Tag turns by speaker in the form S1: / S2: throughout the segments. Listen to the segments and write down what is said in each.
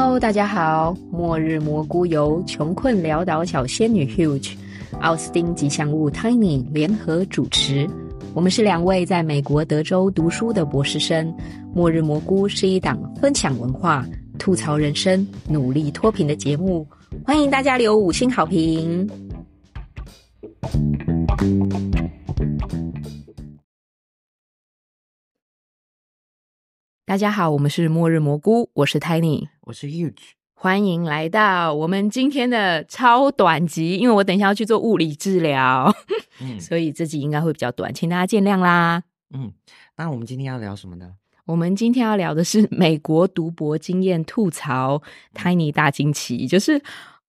S1: Hello，大家好！末日蘑菇由穷困潦倒小仙女 Huge、奥斯汀吉祥物 Tiny 联合主持。我们是两位在美国德州读书的博士生。末日蘑菇是一档分享文化、吐槽人生、努力脱贫的节目，欢迎大家留五星好评。大家好，我们是末日蘑菇，我是 Tiny，
S2: 我是 Huge，
S1: 欢迎来到我们今天的超短集，因为我等一下要去做物理治疗，嗯，所以这集应该会比较短，请大家见谅啦。
S2: 嗯，那我们今天要聊什么呢？
S1: 我们今天要聊的是美国读博经验吐槽，Tiny 大惊奇，就是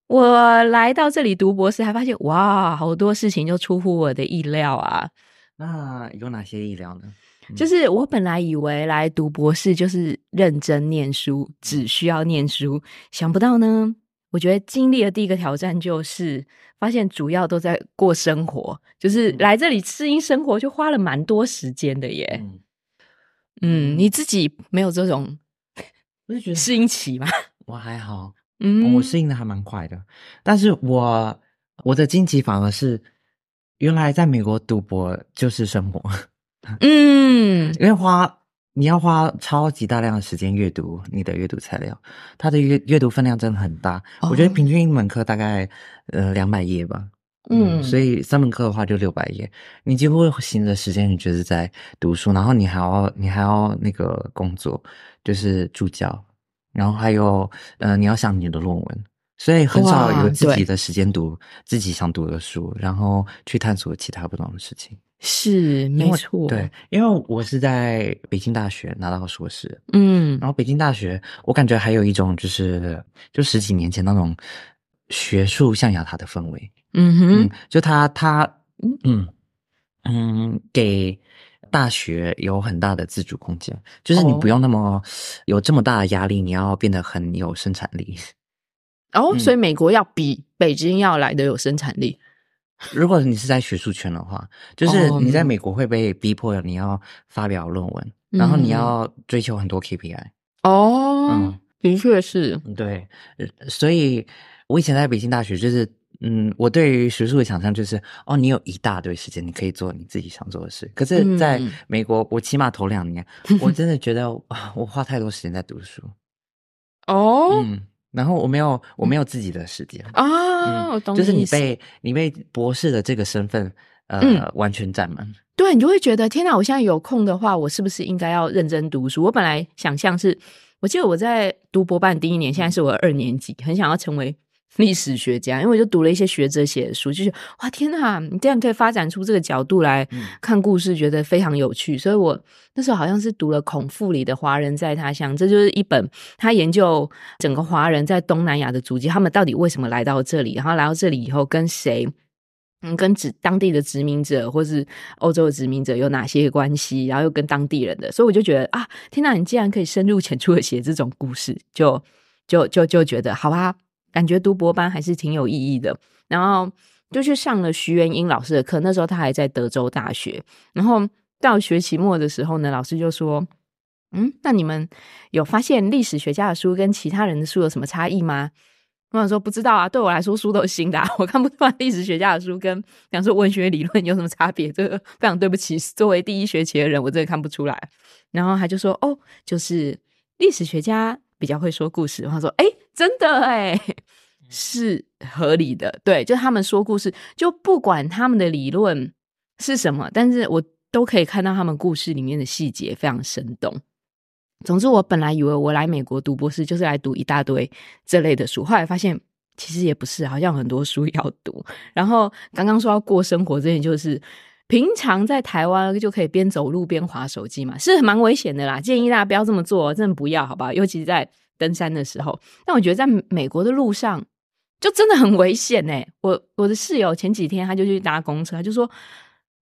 S1: 我来到这里读博士，还发现哇，好多事情就出乎我的意料啊。
S2: 那有哪些意料呢？
S1: 就是我本来以为来读博士就是认真念书，只需要念书，想不到呢。我觉得经历的第一个挑战就是发现主要都在过生活，就是来这里适应生活，就花了蛮多时间的耶。嗯，你自己没有这种适应期吗？
S2: 我还好，嗯，我适应的还蛮快的。但是我我的惊奇反而是，原来在美国读博就是生活。嗯，因为花你要花超级大量的时间阅读你的阅读材料，它的阅阅读分量真的很大。我觉得平均一门课大概呃两百页吧，嗯，所以三门课的话就六百页。你几乎行的时间你就是在读书，然后你还要你还要那个工作，就是助教，然后还有呃你要想你的论文，所以很少有自己的时间读自己想读的书，然后去探索其他不同的事情。
S1: 是没错，
S2: 对，因为我是在北京大学拿到硕士，嗯，然后北京大学，我感觉还有一种就是，就十几年前那种学术象牙塔的氛围，嗯哼，就他他，嗯嗯，给大学有很大的自主空间，就是你不用那么有这么大的压力，你要变得很有生产力，
S1: 哦，所以美国要比北京要来的有生产力。
S2: 如果你是在学术圈的话，就是你在美国会被逼迫你要发表论文，然后你要追求很多 KPI。
S1: 哦，嗯，的确是。
S2: 对，所以我以前在北京大学，就是嗯，我对于学术的想象就是，哦，你有一大堆时间，你可以做你自己想做的事。可是在美国，我起码头两年，我真的觉得我花太多时间在读书。哦。嗯。然后我没有，我没有自己的时间
S1: 啊，我懂，
S2: 就是你被你被博士的这个身份呃完全占满，
S1: 对你就会觉得天哪，我现在有空的话，我是不是应该要认真读书？我本来想象是，我记得我在读博班第一年，现在是我二年级，很想要成为。历史学家，因为我就读了一些学者写的书，就是哇天哪，你这样可以发展出这个角度来看故事，觉得非常有趣。所以我那时候好像是读了孔富里的《华人在他乡》，这就是一本他研究整个华人在东南亚的足迹，他们到底为什么来到这里，然后来到这里以后跟谁，嗯，跟殖当地的殖民者或是欧洲的殖民者有哪些关系，然后又跟当地人的，所以我就觉得啊，天哪，你既然可以深入浅出的写这种故事，就就就就觉得好啊。感觉读博班还是挺有意义的，然后就去上了徐元英老师的课。那时候他还在德州大学。然后到学期末的时候呢，老师就说：“嗯，那你们有发现历史学家的书跟其他人的书有什么差异吗？”我想说不知道啊，对我来说书都是新的，我看不出来历史学家的书跟讲说文学理论有什么差别。这个非常对不起，作为第一学期的人，我真的看不出来。然后他就说：“哦，就是历史学家比较会说故事。”他说：“哎。”真的哎，是合理的。对，就他们说故事，就不管他们的理论是什么，但是我都可以看到他们故事里面的细节非常生动。总之，我本来以为我来美国读博士就是来读一大堆这类的书，后来发现其实也不是，好像很多书要读。然后刚刚说要过生活这件，就是平常在台湾就可以边走路边划手机嘛，是蛮危险的啦。建议大家不要这么做，真的不要，好吧？尤其是在。登山的时候，但我觉得在美国的路上就真的很危险呢。我我的室友前几天他就去搭公车，他就说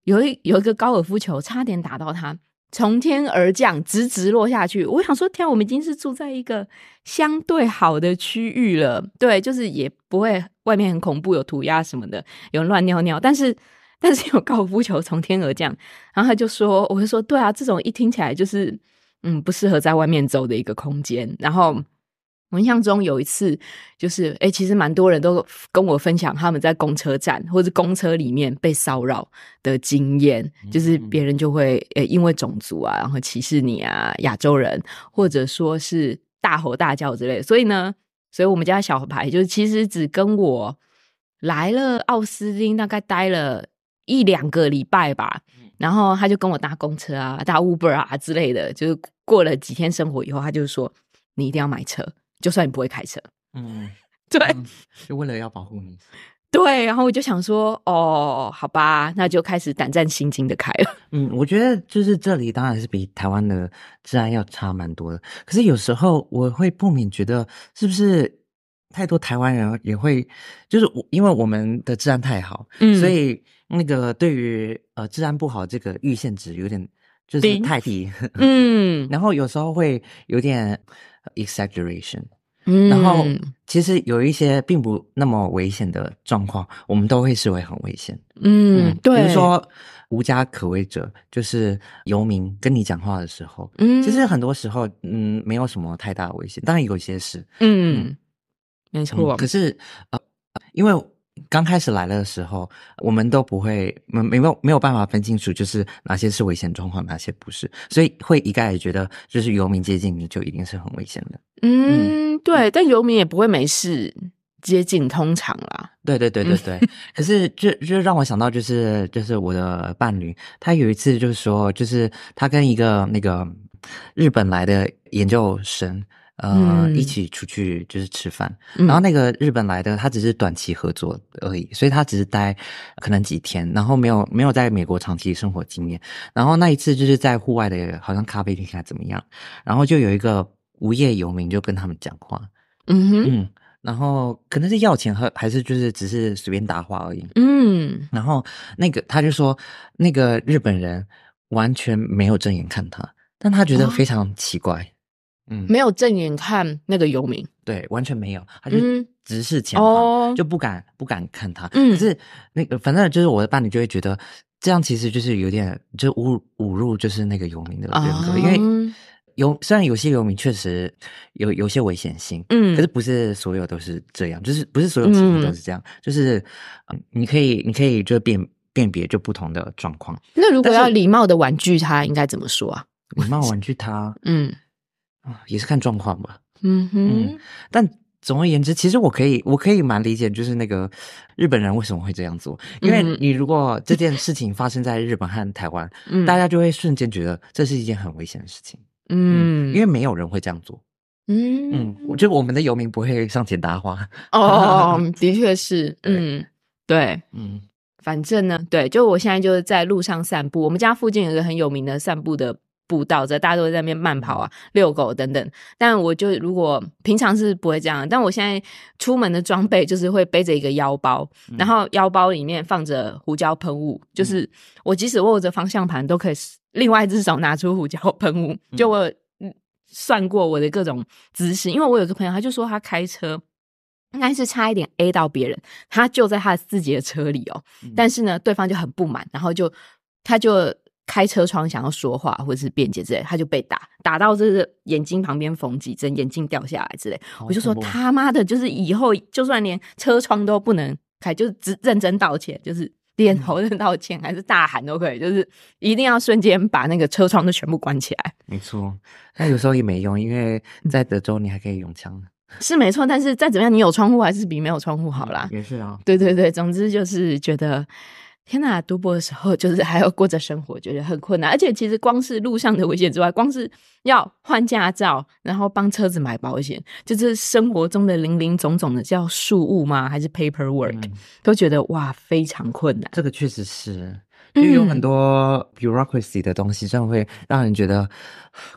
S1: 有一有一个高尔夫球差点打到他，从天而降，直直落下去。我想说，天，我们已经是住在一个相对好的区域了，对，就是也不会外面很恐怖，有涂鸦什么的，有人乱尿尿，但是但是有高尔夫球从天而降，然后他就说，我就说，对啊，这种一听起来就是。嗯，不适合在外面走的一个空间。然后我印象中有一次，就是哎，其实蛮多人都跟我分享他们在公车站或者公车里面被骚扰的经验，就是别人就会诶因为种族啊，然后歧视你啊，亚洲人，或者说是大吼大叫之类。所以呢，所以我们家小孩就是其实只跟我来了奥斯汀，大概待了一两个礼拜吧，然后他就跟我搭公车啊，搭 Uber 啊之类的，就是过了几天生活以后，他就说你一定要买车。就算你不会开车，嗯，对，
S2: 就为了要保护你，
S1: 对。然后我就想说，哦，好吧，那就开始胆战心惊的开了。
S2: 嗯，我觉得就是这里当然是比台湾的治安要差蛮多的。可是有时候我会不免觉得，是不是太多台湾人也会，就是我因为我们的治安太好，嗯，所以那个对于呃治安不好这个预限值有点就是太低，嗯，然后有时候会有点。exaggeration，嗯。然后。其实有一些并不那么危险的状况，我们都会视为很危险。
S1: 嗯，对，
S2: 比如说无家可归者，就是游民跟你讲话的时候，嗯，其实很多时候，嗯，没有什么太大的危险，当然有些是，
S1: 嗯，没错。
S2: 可是呃，因为。刚开始来了的时候，我们都不会没没有没有办法分清楚，就是哪些是危险状况，哪些不是，所以会一概觉得，就是游民接近你就一定是很危险的。
S1: 嗯，对，但游民也不会没事接近，通常啦。
S2: 对对对对对。可是就就让我想到，就是就是我的伴侣，他有一次就是说，就是他跟一个那个日本来的研究生。呃，一起出去就是吃饭，然后那个日本来的他只是短期合作而已，所以他只是待可能几天，然后没有没有在美国长期生活经验。然后那一次就是在户外的，好像咖啡厅还怎么样，然后就有一个无业游民就跟他们讲话，嗯哼，然后可能是要钱和还是就是只是随便搭话而已，嗯，然后那个他就说那个日本人完全没有正眼看他，但他觉得非常奇怪。
S1: 嗯，没有正眼看那个游民，
S2: 对，完全没有，他就直视前方，就不敢不敢看他。嗯，可是那个反正就是我的伴侣就会觉得这样其实就是有点就侮侮辱就是那个游民的人格，因为有虽然有些游民确实有有些危险性，嗯，可是不是所有都是这样，就是不是所有情况都是这样，就是你可以你可以就辨辨别就不同的状况。
S1: 那如果要礼貌的婉拒他，应该怎么说啊？
S2: 礼貌婉拒他，嗯。也是看状况吧，嗯哼。但总而言之，其实我可以，我可以蛮理解，就是那个日本人为什么会这样做。因为你如果这件事情发生在日本和台湾，大家就会瞬间觉得这是一件很危险的事情。嗯，因为没有人会这样做。嗯嗯，我觉得我们的游民不会上前搭话。
S1: 哦，的确是。嗯，对，嗯，反正呢，对，就我现在就是在路上散步。我们家附近有一个很有名的散步的。步道着，大家都在那边慢跑啊、遛狗等等。但我就如果平常是不会这样，但我现在出门的装备就是会背着一个腰包，然后腰包里面放着胡椒喷雾，就是我即使握着方向盘都可以另外一只手拿出胡椒喷雾。就我算过我的各种姿势，因为我有个朋友，他就说他开车应该是差一点 A 到别人，他就在他自己的车里哦，但是呢，对方就很不满，然后就他就。开车窗想要说话或者是辩解之类，他就被打，打到这个眼睛旁边缝几针，眼镜掉下来之类。我就说他妈的，就是以后就算连车窗都不能开，就只认真道歉，就是点头认道歉，还是大喊都可以，就是一定要瞬间把那个车窗都全部关起来。
S2: 没错，但有时候也没用，因为 在德州你还可以用枪。
S1: 是没错，但是再怎么样，你有窗户还是比没有窗户好啦。
S2: 也是啊，
S1: 对对对，总之就是觉得。天呐，读博的时候 就是还要过着生活，觉得很困难。而且其实光是路上的危险之外，光是要换驾照，然后帮车子买保险，就是生活中的零零总总的叫事务吗？还是 paperwork，都觉得哇非常困难。
S2: 这个确实是，就有很多 bureaucracy 的东西，真的会让人觉得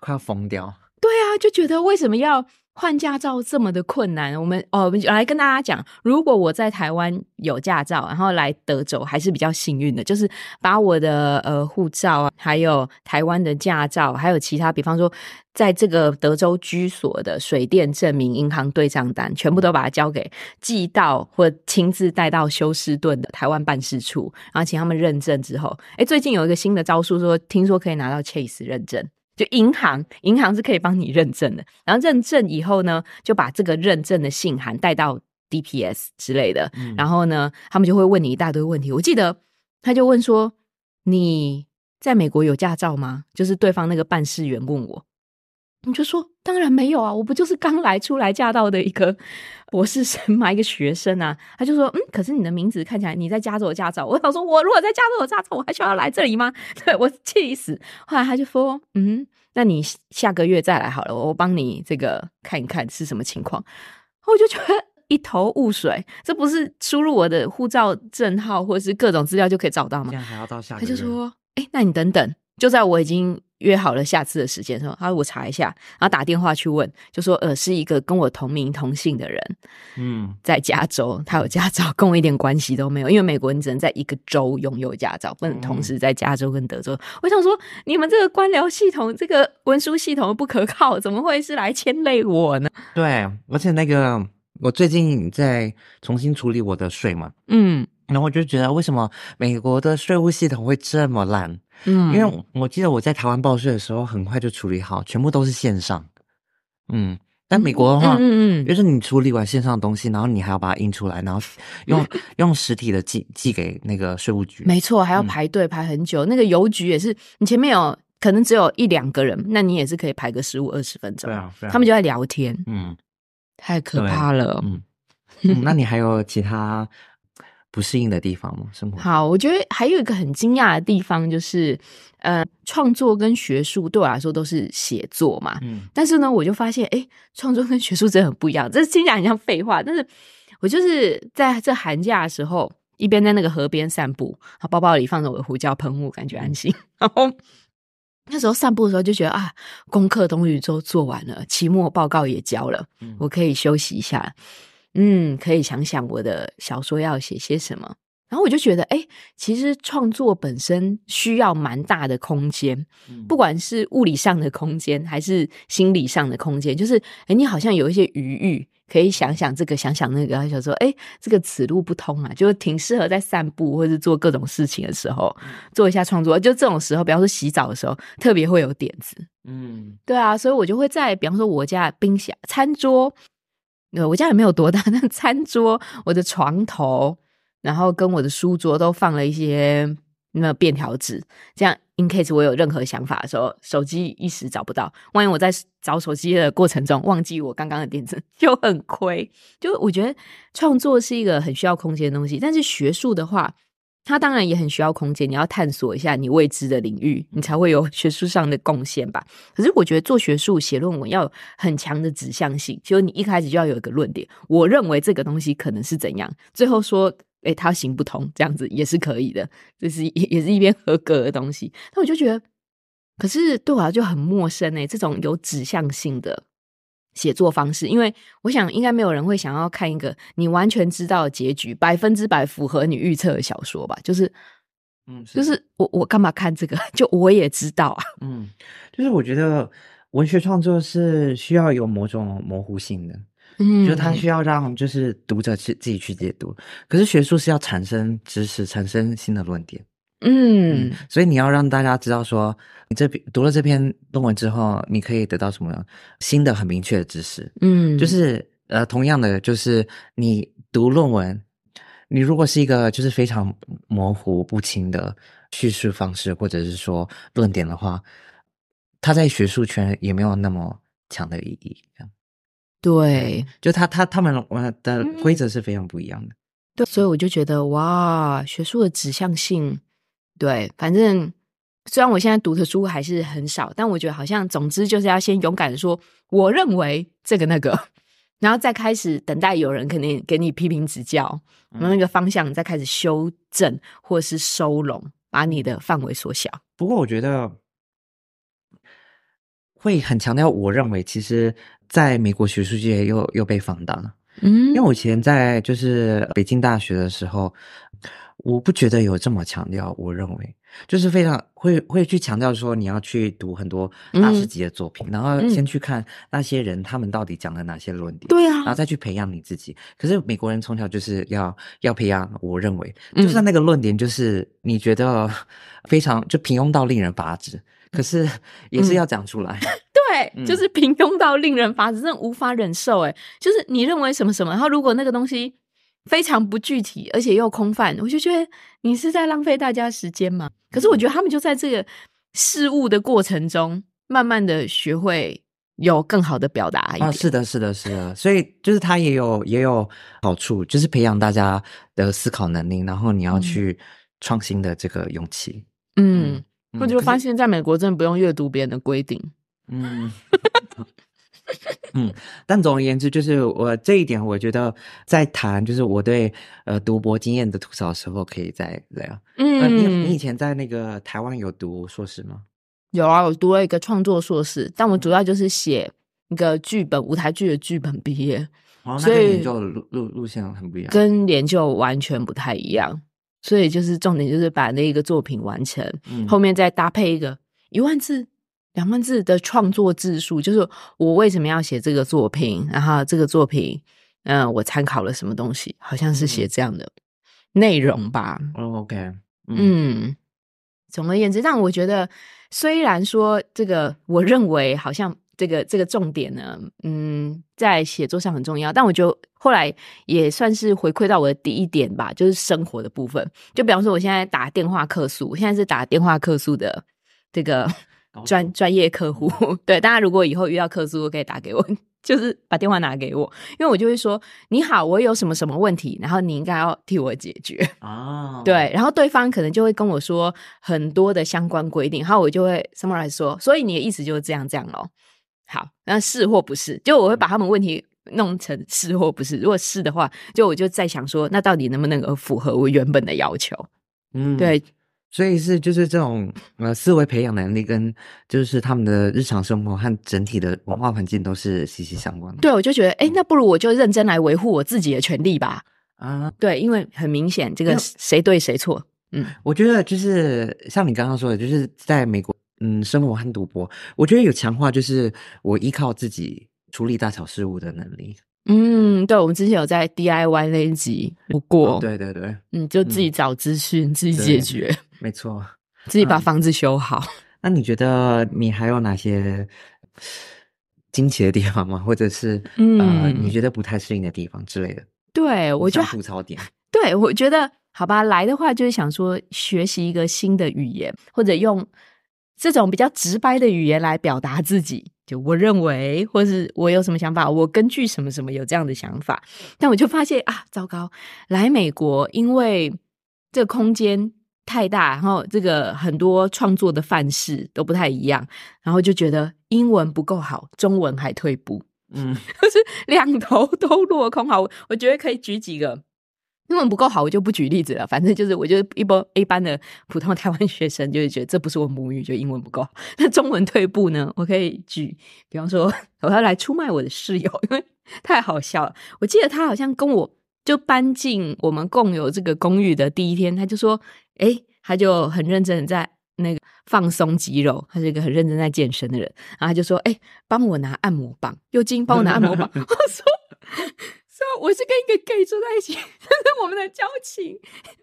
S2: 快要疯掉。
S1: 对啊，就觉得为什么要？换驾照这么的困难，我们哦，我们来跟大家讲，如果我在台湾有驾照，然后来德州还是比较幸运的，就是把我的呃护照啊，还有台湾的驾照，还有其他，比方说在这个德州居所的水电证明、银行对账单，全部都把它交给寄到或亲自带到休斯顿的台湾办事处，然后请他们认证之后，哎，最近有一个新的招数，说听说可以拿到 Chase 认证。就银行，银行是可以帮你认证的。然后认证以后呢，就把这个认证的信函带到 DPS 之类的。然后呢，他们就会问你一大堆问题。我记得他就问说：“你在美国有驾照吗？”就是对方那个办事员问我。你就说当然没有啊，我不就是刚来初来驾到的一个博士生嘛，一个学生啊。他就说，嗯，可是你的名字看起来你在加州有驾照。我想说，我如果在加州有驾照，我还需要来这里吗？对我气死。后来他就说，嗯，那你下个月再来好了，我帮你这个看一看是什么情况。我就觉得一头雾水，这不是输入我的护照证号或者是各种资料就可以找到吗？
S2: 这样还要到下。
S1: 他就说，哎，那你等等，就在我已经。约好了下次的时间，说他我查一下，然后打电话去问，就说呃是一个跟我同名同姓的人，嗯，在加州，他有驾照，跟我一点关系都没有，因为美国你只能在一个州拥有驾照，不能同时在加州跟德州。我想说，你们这个官僚系统，这个文书系统不可靠，怎么会是来牵累我呢？
S2: 对，而且那个我最近在重新处理我的税嘛，嗯。然后我就觉得，为什么美国的税务系统会这么烂？嗯，因为我记得我在台湾报税的时候，很快就处理好，全部都是线上。嗯，但美国的话，嗯嗯，就是你处理完线上的东西，然后你还要把它印出来，然后用 用实体的寄寄给那个税务局。
S1: 没错，还要排队排很久。那个邮局也是，你前面有可能只有一两个人，那你也是可以排个十五二十分钟。
S2: 对啊，
S1: 他们就在聊天。嗯，太可怕了。
S2: 嗯，那你还有其他？不适应的地方吗？生活
S1: 好，我觉得还有一个很惊讶的地方，就是，呃，创作跟学术对我来说都是写作嘛，嗯，但是呢，我就发现，哎，创作跟学术真的很不一样。这听起来很像废话，但是我就是在这寒假的时候，一边在那个河边散步，包包里放着我的胡椒喷雾，感觉安心。然后那时候散步的时候，就觉得啊，功课终于都做完了，期末报告也交了，我可以休息一下。嗯，可以想想我的小说要写些什么，然后我就觉得，哎，其实创作本身需要蛮大的空间，不管是物理上的空间还是心理上的空间，就是，哎，你好像有一些余裕，可以想想这个，想想那个，想说，哎，这个此路不通啊，就挺适合在散步或者做各种事情的时候做一下创作。就这种时候，比方说洗澡的时候，特别会有点子。嗯，对啊，所以我就会在，比方说我家冰箱、餐桌。呃，我家也没有多大，但餐桌、我的床头，然后跟我的书桌都放了一些那便条纸，这样 in case 我有任何想法的时候，手机一时找不到，万一我在找手机的过程中忘记我刚刚的电子，就很亏。就我觉得创作是一个很需要空间的东西，但是学术的话。它当然也很需要空间，你要探索一下你未知的领域，你才会有 学术上的贡献吧。可是我觉得做学术写论文要有很强的指向性，就是你一开始就要有一个论点，我认为这个东西可能是怎样，最后说，诶，它行不通，这样子也是可以的，这是 也是一边合格的东西。那我就觉得，可是对我就很陌生诶，这种有指向性的。写作方式，因为我想应该没有人会想要看一个你完全知道结局百分之百符合你预测的小说吧？就是，嗯，就是我我干嘛看这个？就我也知道啊，
S2: 嗯，就是我觉得文学创作是需要有某种模糊性的，嗯，就它需要让就是读者去自己去解读，可是学术是要产生知识，产生新的论点。嗯，所以你要让大家知道，说你这篇读了这篇论文之后，你可以得到什么新的、很明确的知识。嗯，就是呃，同样的，就是你读论文，你如果是一个就是非常模糊不清的叙述方式，或者是说论点的话，它在学术圈也没有那么强的意义。
S1: 对，
S2: 就他他他们的规则是非常不一样的。
S1: 对，所以我就觉得哇，学术的指向性。对，反正虽然我现在读的书还是很少，但我觉得好像，总之就是要先勇敢的说，我认为这个那个，然后再开始等待有人肯定给你批评指教，然后那个方向再开始修正或是收拢，把你的范围缩小。
S2: 不过我觉得会很强调，我认为其实在美国学术界又又被放大了。嗯，因为我以前在就是北京大学的时候。我不觉得有这么强调，我认为就是非常会会去强调说你要去读很多大师级的作品，然后先去看那些人他们到底讲了哪些论点，
S1: 对啊，
S2: 然后再去培养你自己。可是美国人从小就是要要培养，我认为就算那个论点就是你觉得 非常就平庸到令人发指，可是也是要讲出来。
S1: 对，就是平庸到令人发指，真的无法忍受。哎，就是你认为什么什么，然后如果那个东西非常不具体，而且又空泛，我就觉得你是在浪费大家时间嘛。可是我觉得他们就在这个事物的过程中，慢慢的学会有更好的表达。啊，
S2: 是的，是的，是的。所以就是他也有也有好处，就是培养大家的思考能力，然后你要去创新的这个勇气。
S1: 嗯，我就发现在美国真的不用阅读别人的规定。
S2: 嗯，嗯，但总而言之，就是我这一点，我觉得在谈就是我对呃读博经验的吐槽的时候，可以再聊。嗯，你你以前在那个台湾有读硕士吗？
S1: 有啊，我读了一个创作硕士，但我主要就是写一个剧本，舞台剧的剧本毕业。
S2: 哦，所以研究路路路线很不一样，
S1: 跟研究完全不太一样。所以就是重点就是把那一个作品完成，后面再搭配一个一万字。两万字的创作字数，就是我为什么要写这个作品，然后这个作品，嗯，我参考了什么东西，好像是写这样的内容吧。
S2: OK，
S1: 嗯，总而言之，但我觉得，虽然说这个，我认为好像这个这个重点呢，嗯，在写作上很重要，但我就后来也算是回馈到我的第一点吧，就是生活的部分。就比方说，我现在打电话客诉，我现在是打电话客诉的这个。专专业客户，对大家如果以后遇到客诉，可以打给我，就是把电话拿给我，因为我就会说你好，我有什么什么问题，然后你应该要替我解决啊。对，然后对方可能就会跟我说很多的相关规定，然后我就会 summarize 说，所以你的意思就是这样这样咯。好，那是或不是？就我会把他们问题弄成是或不是。如果是的话，就我就在想说，那到底能不能够符合我原本的要求？嗯，对。
S2: 所以是就是这种呃思维培养能力跟就是他们的日常生活和整体的文化环境都是息息相关的。
S1: 对，我就觉得哎，那不如我就认真来维护我自己的权利吧。啊，对，因为很明显这个谁对谁错。
S2: 嗯，我觉得就是像你刚刚说的，就是在美国嗯生活和赌博，我觉得有强化就是我依靠自己处理大小事务的能力。
S1: 嗯，对，我们之前有在 DIY 那一集不过，
S2: 对对对，
S1: 嗯，就自己找资讯，自己解决，
S2: 没错，
S1: 自己把房子修好。
S2: 那你觉得你还有哪些惊奇的地方吗？或者是呃，你觉得不太适应的地方之类的？
S1: 对我就
S2: 吐槽点。
S1: 对我觉得，好吧，来的话就是想说学习一个新的语言，或者用这种比较直白的语言来表达自己。就我认为，或是我有什么想法，我根据什么什么有这样的想法，但我就发现啊，糟糕！来美国，因为这个空间太大，然后这个很多创作的范式都不太一样，然后就觉得英文不够好，中文还退步，嗯，就是两头都落空。好，我觉得可以举几个。英文不够好，我就不举例子了。反正就是，我就一般一般的普通台湾学生，就是觉得这不是我母语，就英文不够。那中文退步呢？我可以举，比方说，我要来出卖我的室友，因为太好笑了。我记得他好像跟我就搬进我们共有这个公寓的第一天，他就说：“哎，他就很认真在那个放松肌肉，他是一个很认真在健身的人。然后他就说：‘哎，帮我拿按摩棒，又金帮我拿按摩棒。’我说。”我是跟一个 gay 住在一起，这 是我们的交情，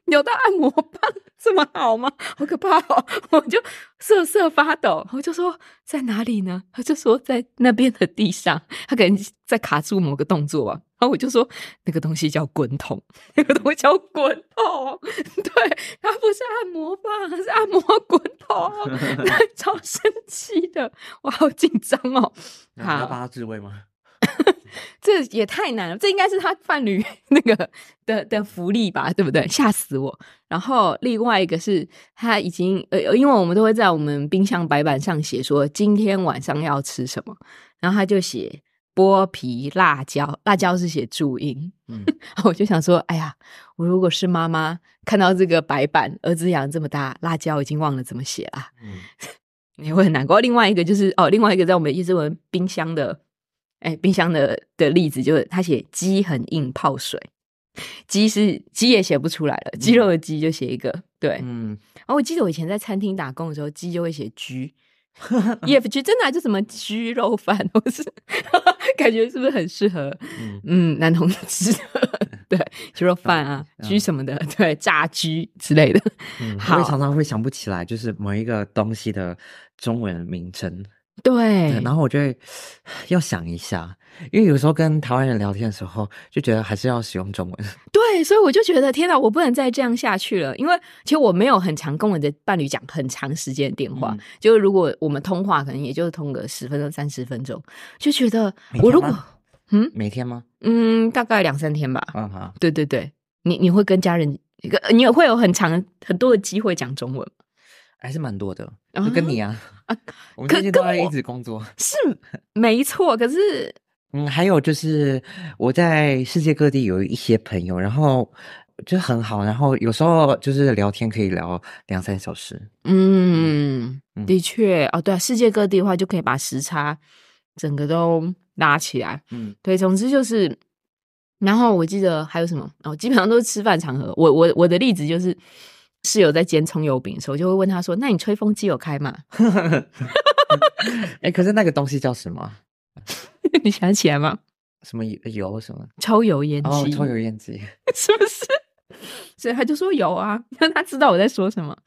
S1: 有到按摩棒这么好吗？好可怕哦！我就瑟瑟发抖，我就说在哪里呢？他就说在那边的地上，他可能在卡住某个动作啊。然后我就说那个东西叫滚筒，那个东西叫滚筒，对，它不是按摩棒，是按摩滚筒，超生气的，我好紧张哦。
S2: 好，要帮他自慰吗？
S1: 这也太难了，这应该是他伴侣 那个的的福利吧，对不对？吓死我！然后另外一个是他已经呃，因为我们都会在我们冰箱白板上写说今天晚上要吃什么，然后他就写剥皮辣椒，辣椒是写注音。嗯，我就想说，哎呀，我如果是妈妈看到这个白板，儿子养这么大，辣椒已经忘了怎么写了，嗯，你会很难过。另外一个就是哦，另外一个在我们叶志文冰箱的。哎，冰箱的的例子就是他写鸡很硬泡水，鸡是鸡也写不出来了，鸡肉的鸡就写一个对，嗯。然后我记得我以前在餐厅打工的时候，鸡就会写居 E F G 真的就什么鸡肉饭，我是 感觉是不是很适合？嗯，男同志 对鸡肉饭啊，鸡什么的，对炸居之类的。
S2: 我也常常会想不起来，就是某一个东西的中文名称。
S1: 对，
S2: 然后我就会要想一下，因为有时候跟台湾人聊天的时候，就觉得还是要使用中文。
S1: 对，所以我就觉得天哪，我不能再这样下去了。因为其实我没有很常跟我的伴侣讲很长时间的电话，就是如果我们通话，可能也就是通个十分钟、三十分钟，就觉得我如果
S2: 嗯每天吗？
S1: 嗯，大概两三天吧。嗯好，对对对，你你会跟家人一个，你也会有很长很多的机会讲中文。
S2: 还是蛮多的，就跟你啊啊，我们最近都在一直工作，
S1: 是没错。可是，
S2: 嗯，还有就是我在世界各地有一些朋友，然后就很好，然后有时候就是聊天可以聊两三小时。
S1: 嗯，的确哦，对，世界各地的话就可以把时差整个都拉起来。嗯，对，总之就是，然后我记得还有什么哦，基本上都是吃饭场合。我我我的例子就是。室友在煎葱油饼的时候，就会问他说：“那你吹风机有开吗？”
S2: 哎，可是那个东西叫什么？
S1: 你想起来吗？
S2: 什么油？什么
S1: 抽油烟机？
S2: 哦，抽油烟机
S1: 是不是？所以他就说有啊，他知道我在说什么。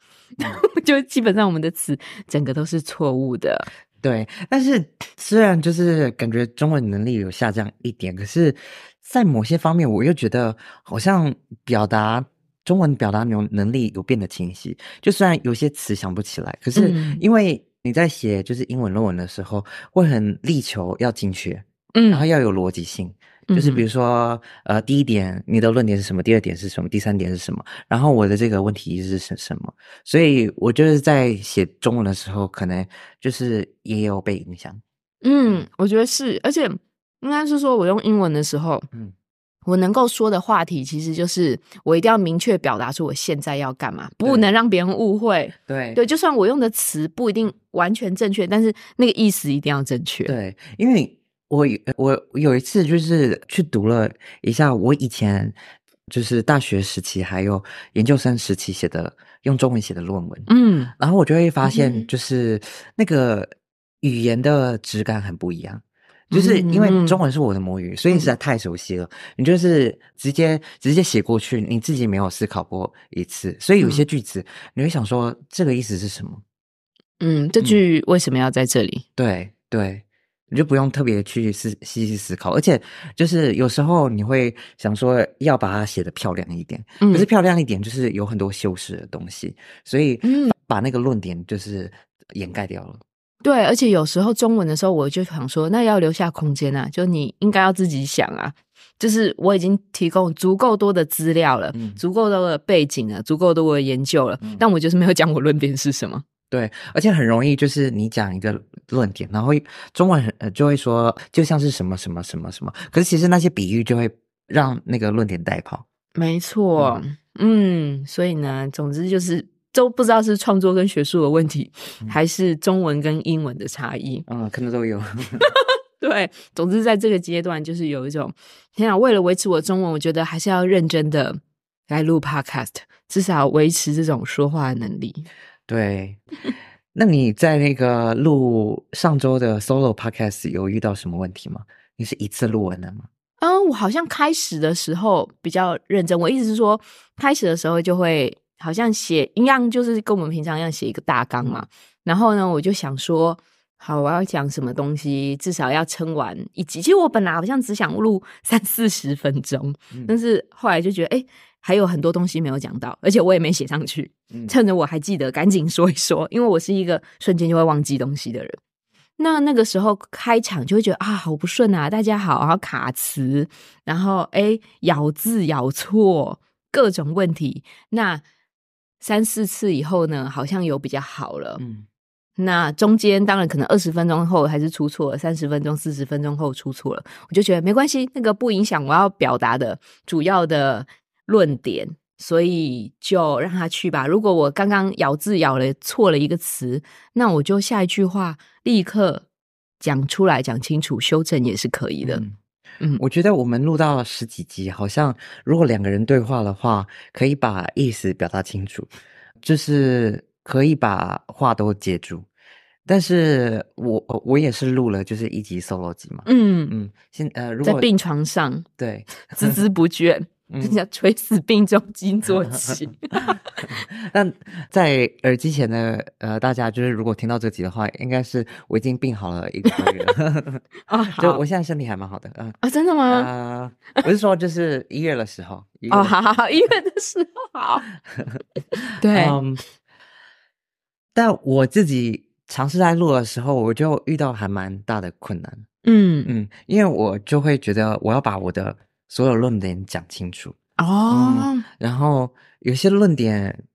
S1: 就基本上我们的词整个都是错误的。
S2: 对，但是虽然就是感觉中文能力有下降一点，可是在某些方面，我又觉得好像表达。中文表达能能力有变得清晰，就虽然有些词想不起来，可是因为你在写就是英文论文的时候，会很力求要精确，嗯，然后要有逻辑性，就是比如说，呃，第一点你的论点是什么，第二点是什么，第三点是什么，然后我的这个问题是什什么，所以我就是在写中文的时候，可能就是也有被影响。
S1: 嗯，我觉得是，而且应该是说我用英文的时候，嗯。我能够说的话题，其实就是我一定要明确表达出我现在要干嘛，不能让别人误会。
S2: 对
S1: 对，就算我用的词不一定完全正确，但是那个意思一定要正确。
S2: 对，因为我我有一次就是去读了一下我以前就是大学时期还有研究生时期写的用中文写的论文，嗯，然后我就会发现，就是那个语言的质感很不一样。就是因为中文是我的母语，所以实在太熟悉了。你就是直接直接写过去，你自己没有思考过一次，所以有些句子你会想说这个意思是什么？
S1: 嗯，这句为什么要在这里？
S2: 对对，你就不用特别去思细细思考，而且就是有时候你会想说要把它写的漂亮一点，可是漂亮一点就是有很多修饰的东西，所以把那个论点就是掩盖掉了。
S1: 对，而且有时候中文的时候，我就想说，那要留下空间啊，就你应该要自己想啊。就是我已经提供足够多的资料了，足够多的背景了，足够多的研究了，但我就是没有讲我论点是什么。
S2: 对，而且很容易就是你讲一个论点，然后中文很就会说就像是什么什么什么什么，可是其实那些比喻就会让那个论点带跑。
S1: 没错，嗯，所以呢，总之就是。都不知道是创作跟学术的问题，还是中文跟英文的差异。
S2: 嗯，可能都有。
S1: 对，总之在这个阶段，就是有一种天啊，为了维持我中文，我觉得还是要认真的来录 Podcast，至少维持这种说话能力。
S2: 对，那你在那个录上周的 Solo Podcast 有遇到什么问题吗？你是一次录完的吗？
S1: 嗯，我好像开始的时候比较认真。我意思是说，开始的时候就会。好像写一样，就是跟我们平常一样写一个大纲嘛。然后呢，我就想说，好，我要讲什么东西，至少要撑完一集。其实我本来好像只想录 三四十分钟，但是后来就觉得，哎，还有很多东西没有讲到，而且我也没写上去。趁着我还记得，赶紧说一说，因为我是一个瞬间就会忘记东西的人。那那个时候开场就会觉得啊，好不顺啊，大家好，然后卡词，然后哎，咬字咬错，各种问题。那三四次以后呢，好像有比较好了。嗯，那中间当然可能二十分钟后还是出错了，三十分钟、四十分钟后出错了，我就觉得没关系，那个不影响我要表达的主要的论点，所以就让他去吧。如果我刚刚咬字咬了错了一个词，那我就下一句话立刻讲出来，讲清楚，修正也是可以的。
S2: 嗯，我觉得我们录到十几集，好像如果两个人对话的话，可以把意思表达清楚，就是可以把话都接住。但是我我也是录了，就是一集 solo 集嘛。嗯嗯，
S1: 现呃，如果在病床上，
S2: 对，
S1: 孜孜不倦，人家垂死病中惊坐起。
S2: 那在耳机前的呃，大家就是如果听到这集的话，应该是我已经病好了一个多月了。啊，就我现在身体还蛮好的。
S1: 嗯啊，真的吗？啊，
S2: 不是说就是一月的时候。
S1: 哦，好好好，一月的时候好。对。
S2: 但我自己。尝试在录的时候，我就遇到还蛮大的困难。嗯嗯，因为我就会觉得我要把我的所有论点讲清楚哦，然后有些论点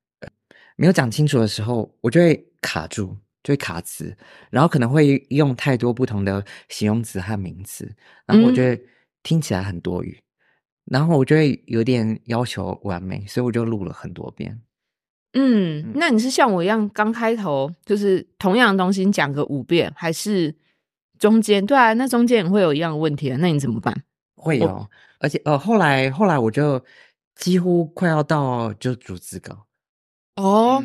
S2: 没有讲清楚的时候，我就会卡住，就会卡词，然后可能会用太多不同的形容词和名词，然后我觉得听起来很多余，然后我就会有点要求完美，所以我就录了很多遍。
S1: 嗯，那你是像我一样刚开头就是同样的东西你讲个五遍，还是中间？对啊，那中间也会有一样的问题啊，那你怎么办？
S2: 会有，而且呃，后来后来我就几乎快要到就逐字稿
S1: 哦。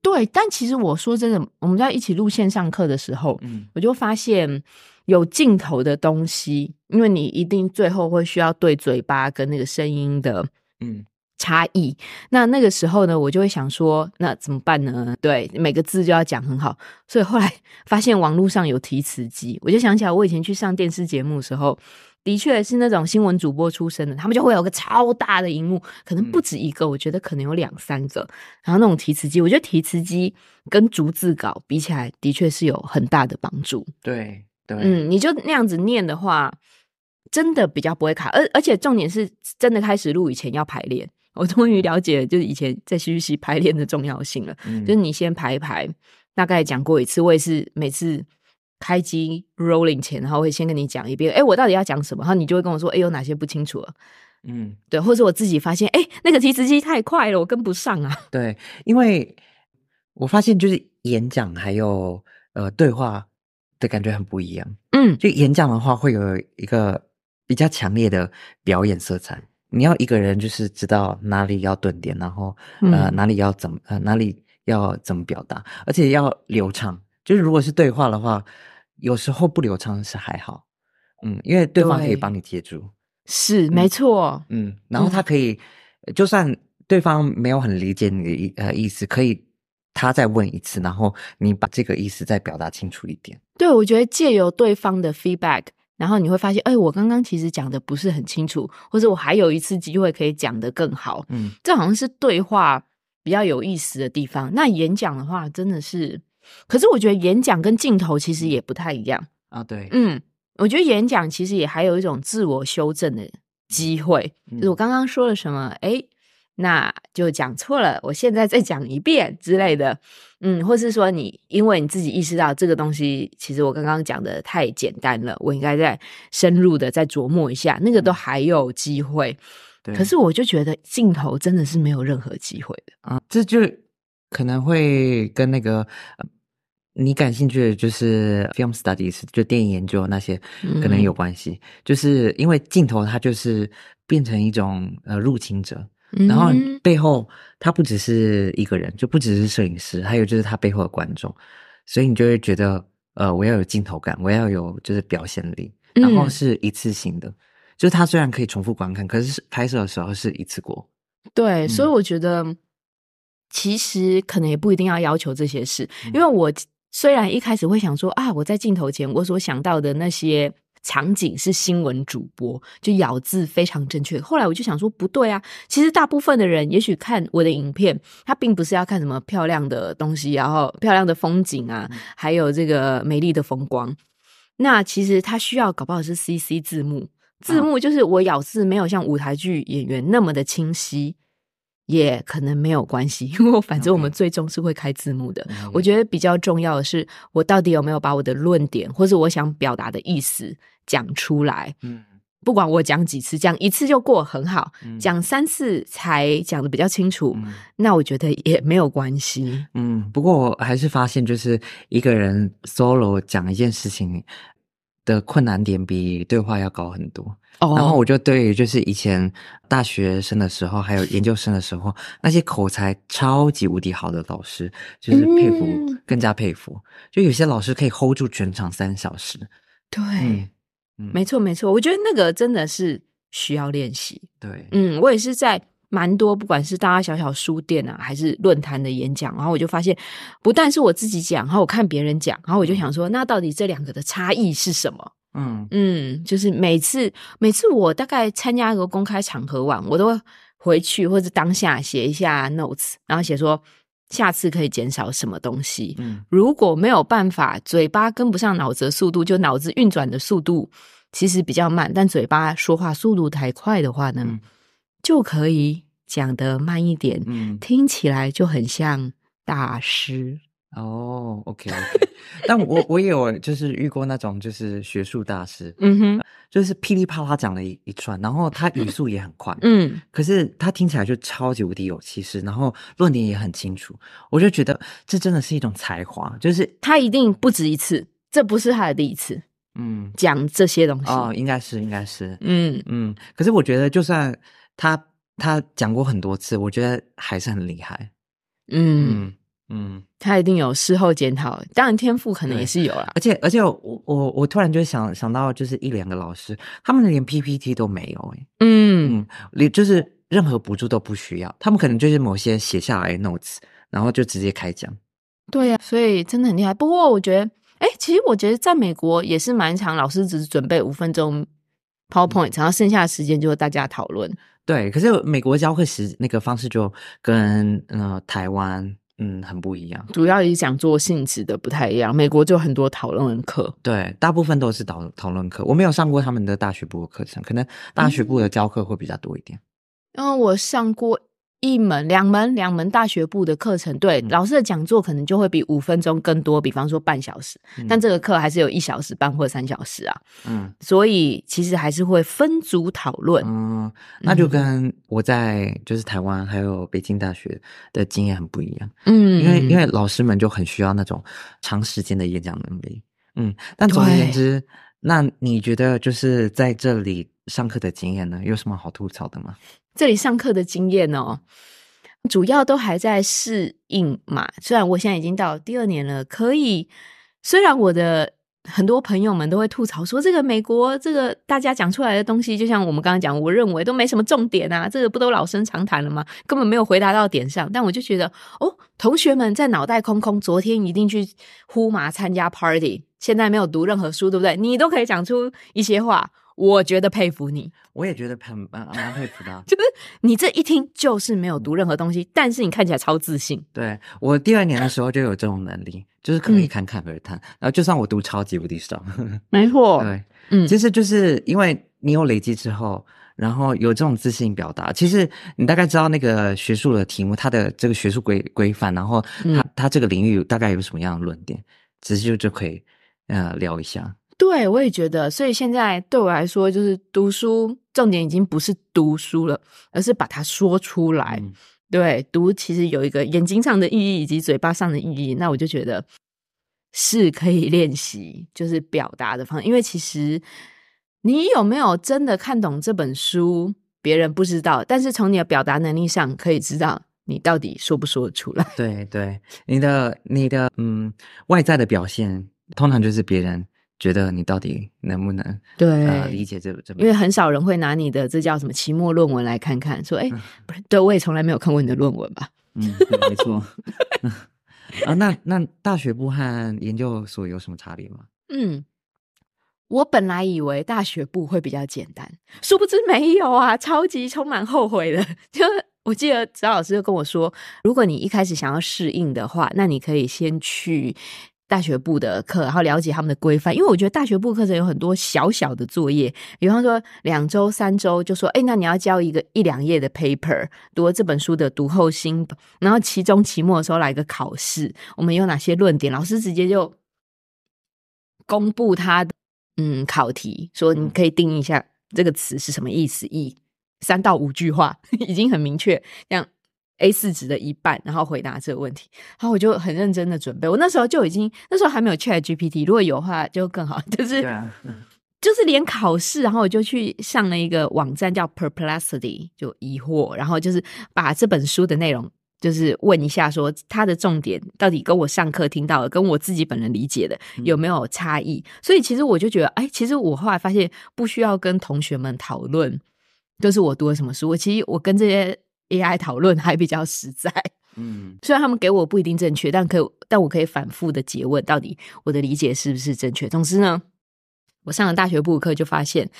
S1: 对，但其实我说真的，我们在一起录线上课的时候，嗯，我就发现有镜头的东西，因为你一定最后会需要对嘴巴跟那个声音的，嗯。差异，那那个时候呢，我就会想说，那怎么办呢？对，每个字就要讲很好，所以后来发现网络上有提词机，我就想起来，我以前去上电视节目的时候，的确是那种新闻主播出身的，他们就会有个超大的荧幕，可能不止一个，我觉得可能有两三个，然后那种提词机，我觉得提词机跟逐字稿比起来，的确是有很大的帮助。
S2: 对对，嗯，
S1: 你就那样子念的话，真的比较不会卡，而而且重点是真的开始录以前要排练。我终于了解，就是以前在戏剧系排练的重要性了。就是你先排一排，大概讲过一次。我也是每次开机 rolling 前，然后会先跟你讲一遍。哎，我到底要讲什么？然后你就会跟我说，哎，有哪些不清楚了？嗯，对，或者我自己发现，哎，那个提词机太快了，我跟不上啊。
S2: 对，因为我发现就是演讲还有呃对话的感觉很不一样。嗯，就演讲的话会有一个比较强烈的表演色彩。你要一个人就是知道哪里要顿点，然后呃哪里要怎么呃哪里要怎么表达，而且要流畅。就是如果是对话的话，有时候不流畅是还好，嗯，因为对方可以帮你接住。
S1: 是没错，
S2: 嗯，然后他可以，就算对方没有很理解你的意呃意思，可以他再问一次，然后你把这个意思再表达清楚一点。
S1: 对，我觉得借由对方的 feedback。然后你会发现，哎，我刚刚其实讲的不是很清楚，或者我还有一次机会可以讲得更好。嗯，这好像是对话比较有意思的地方。那演讲的话，真的是，可是我觉得演讲跟镜头其实也不太一样
S2: 啊。对，
S1: 嗯，我觉得演讲其实也还有一种自我修正的机会，就是我刚刚说了什么，哎。那就讲错了，我现在再讲一遍之类的，嗯，或是说你因为你自己意识到这个东西，其实我刚刚讲的太简单了，我应该再深入的再琢磨一下，那个都还有机会。可是我就觉得镜头真的是没有任何机会的
S2: 啊，这就可能会跟那个你感兴趣的就是 film studies，就电影研究那些可能有关系，就是因为镜头它就是变成一种呃入侵者。然后背后他不只是一个人，就不只是摄影师，还有就是他背后的观众，所以你就会觉得，呃，我要有镜头感，我要有就是表现力，然后是一次性的，就是他虽然可以重复观看，可是拍摄的时候是一次过。
S1: 对，所以我觉得其实可能也不一定要要求这些事，因为我虽然一开始会想说啊，我在镜头前我所想到的那些。场景是新闻主播，就咬字非常正确。后来我就想说，不对啊，其实大部分的人也许看我的影片，他并不是要看什么漂亮的东西，然后漂亮的风景啊，还有这个美丽的风光。那其实他需要搞不好是 CC 字幕，字幕就是我咬字没有像舞台剧演员那么的清晰。也可能没有关系，因为反正我们最终是会开字幕的。我觉得比较重要的是，我到底有没有把我的论点或者我想表达的意思讲出来。嗯，不管我讲几次，讲一次就过很好，讲三次才讲的比较清楚，那我觉得也没有关系。
S2: 嗯，不过我还是发现，就是一个人 solo 讲一件事情。的困难点比对话要高很多。哦，然后我就对于，就是以前大学生的时候，还有研究生的时候，那些口才超级无敌好的老师，就是佩服，更加佩服。就有些老师可以 hold 住全场三小时。
S1: 对，嗯，没错没错，我觉得那个真的是需要练习。
S2: 对，
S1: 嗯，我也是在。蛮多，不管是大大小小书店啊，还是论坛的演讲，然后我就发现，不但是我自己讲，然后我看别人讲，然后我就想说，那到底这两个的差异是什么？嗯嗯，就是每次每次我大概参加一个公开场合完，我都会回去或者当下写一下 notes，然后写说下次可以减少什么东西。嗯，如果没有办法，嘴巴跟不上脑子的速度，就脑子运转的速度其实比较慢，但嘴巴说话速度太快的话呢？就可以讲的慢一点，嗯，听起来就很像大师。
S2: 哦。OK OK，但我我也有就是遇过那种就是学术大师，嗯哼，就是噼里啪啦讲了一一串，然后他语速也很快，嗯，可是他听起来就超级无敌有气势，然后论点也很清楚，我就觉得这真的是一种才华，就是
S1: 他一定不止一次，这不是他的第一次，嗯，讲这些东西。
S2: 哦，应该是应该是，嗯。嗯，可是我觉得就算。他他讲过很多次，我觉得还是很厉害。
S1: 嗯嗯，他一定有事后检讨，当然天赋可能也是有啦。
S2: 而且而且我我我突然就想想到，就是一两个老师，他们连 PPT 都没有哎。嗯，你就是任何补助都不需要，他们可能就是某些写下来 notes，然后就直接开讲。
S1: 对呀，所以真的很厉害。不过我觉得，哎，其实我觉得在美国也是蛮长，老师只是准备五分钟 PowerPoint，然后剩下的时间就是大家讨论。
S2: 对，可是美国教课时那个方式就跟呃台湾嗯很不一样，
S1: 主要以讲座性质的不太一样。美国就很多讨论课，
S2: 对，大部分都是讨讨论课。我没有上过他们的大学部的课程，可能大学部的教课会比较多一点。
S1: 嗯，我上过。一门、两门、两门大学部的课程，对老师的讲座可能就会比五分钟更多，比方说半小时，但这个课还是有一小时半或三小时啊。嗯，所以其实还是会分组讨论。
S2: 嗯，那就跟我在就是台湾还有北京大学的经验很不一样。嗯，因为因为老师们就很需要那种长时间的演讲能力。嗯，但总而言之，那你觉得就是在这里上课的经验呢，有什么好吐槽的吗？
S1: 这里上课的经验哦，主要都还在适应嘛。虽然我现在已经到第二年了，可以。虽然我的很多朋友们都会吐槽说，这个美国这个大家讲出来的东西，就像我们刚刚讲，我认为都没什么重点啊，这个不都老生常谈了吗？根本没有回答到点上。但我就觉得，哦，同学们在脑袋空空，昨天一定去呼麻参加 party，现在没有读任何书，对不对？你都可以讲出一些话。我觉得佩服你，
S2: 我也觉得很蛮蛮佩服的。
S1: 就是你这一听就是没有读任何东西，但是你看起来超自信。
S2: 对我第二年的时候就有这种能力，就是可以侃侃而谈。然后就算我读超级无敌少，
S1: 没错，
S2: 对，嗯，其实就是因为你有累积之后，然后有这种自信表达。其实你大概知道那个学术的题目，它的这个学术规规范，然后它它这个领域大概有什么样的论点，其实就就可以呃聊一下。
S1: 对，我也觉得，所以现在对我来说，就是读书重点已经不是读书了，而是把它说出来。对，读其实有一个眼睛上的意义以及嘴巴上的意义，那我就觉得是可以练习，就是表达的方。因为其实你有没有真的看懂这本书，别人不知道，但是从你的表达能力上可以知道你到底说不说得出来。
S2: 对对，你的你的嗯外在的表现，通常就是别人。觉得你到底能不能
S1: 对
S2: 理解这这？
S1: 因为很少人会拿你的这叫什么期末论文来看看，说哎，不是，对我也从来没有看过你的论文吧？
S2: 嗯，没错。啊，那那大学部和研究所有什么差别吗？嗯，
S1: 我本来以为大学部会比较简单，殊不知没有啊，超级充满后悔的。就我记得张老师就跟我说，如果你一开始想要适应的话，那你可以先去。大学部的课，然后了解他们的规范，因为我觉得大学部课程有很多小小的作业，比方说两周、三周就说，哎，那你要交一个一两页的 paper，读这本书的读后心，然后期中、期末的时候来个考试，我们有哪些论点，老师直接就公布他的嗯考题，说你可以定义一下这个词是什么意思，一三到五句话 已经很明确，这样 A 四纸的一半，然后回答这个问题。然后我就很认真的准备。我那时候就已经那时候还没有 Chat GPT，如果有的话就更好。就是就是连考试，然后我就去上了一个网站叫 Perplexity，就疑惑，然后就是把这本书的内容就是问一下，说它的重点到底跟我上课听到的，跟我自己本人理解的有没有差异。所以其实我就觉得，哎，其实我后来发现不需要跟同学们讨论，就是我读了什么书。我其实我跟这些。AI 讨论还比较实在，嗯，虽然他们给我不一定正确，但可但我可以反复的诘问，到底我的理解是不是正确。总之呢，我上了大学部课就发现，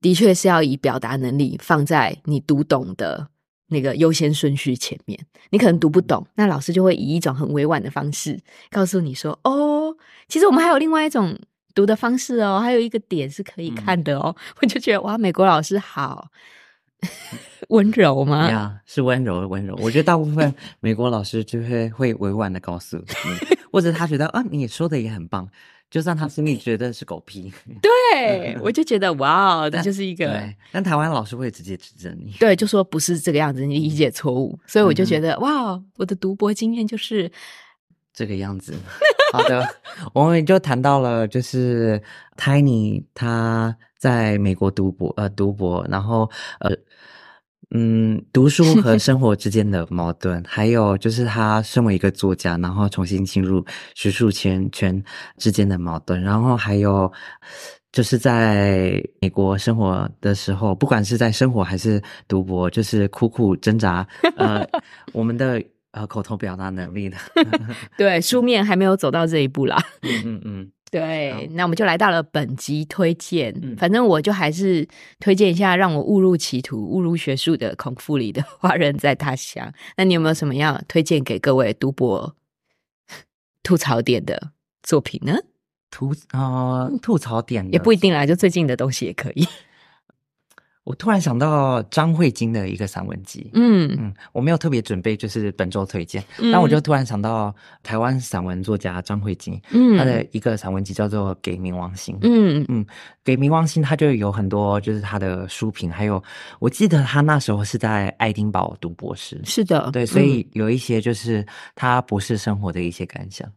S1: 的确是要以表达能力放在你读懂的那个优先顺序前面。你可能读不懂，那老师就会以一种很委婉的方式告诉你说：“哦，其实我们还有另外一种读的方式哦，还有一个点是可以看的哦。”我就觉得哇，美国老师好。温柔吗？
S2: 呀，是温柔的温柔。我觉得大部分 美国老师就会会委婉的告诉你，或者他觉得啊，你说的也很棒，就算他心里觉得是狗屁。
S1: 对，我就觉得哇，这就是一个。
S2: 对，但台湾老师会直接指正你，
S1: 对，就说不是这个样子，你理解错误。所以我就觉得哇，我的读博经验就是
S2: 这个样子。好的，我们就谈到了，就是 Tiny 他在美国读博，呃，读博，然后呃。嗯，读书和 生活之间的矛盾，还有就是他身为一个作家，然后重新进入学术圈圈之间的矛盾，然后还有就是在美国生活的时候，不管是在生活还是读博，就是苦苦挣扎。呃，我们的呃口头表达能力的，
S1: 对，书面还没有走到这一步啦。嗯嗯嗯。对，那我们就来到了本集推荐。反正我就还是推荐一下让我误入歧途、误入学术的孔富里的《华人在他乡》。那你有没有什么要推荐给各位读博吐槽点的作品呢？
S2: 吐啊，吐槽点
S1: 也不一定啦，就最近的东西也可以。
S2: 我突然想到张慧晶的一个散文集，嗯嗯，我没有特别准备，就是本周推荐，但我就突然想到台湾散文作家张慧晶，嗯，他的一个散文集叫做《给冥王星》，嗯嗯，《给冥王星》他就有很多就是他的书评，还有我记得他那时候是在爱丁堡读博士，
S1: 是的，
S2: 对，所以有一些就是他博士生活的一些感想。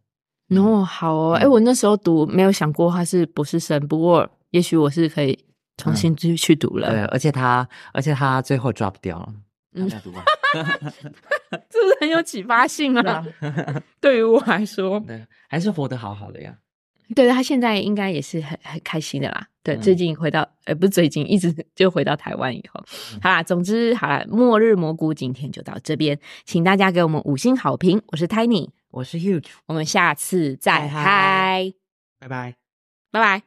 S1: 哦，好哦，哎，我那时候读没有想过他是博士生，不过也许我是可以。重新继续去读了，
S2: 对，而且他，而且他最后 drop 掉了，嗯，再读吧，
S1: 是不是很有启发性啊？对于我来说，
S2: 对，还是活得好好的呀。
S1: 对，他现在应该也是很很开心的啦。对，最近回到，呃，不是最近，一直就回到台湾以后，好啦，总之好啦，末日蘑菇今天就到这边，请大家给我们五星好评。我是 Tiny，
S2: 我是 Huge，
S1: 我们下次再嗨，
S2: 拜拜，
S1: 拜拜。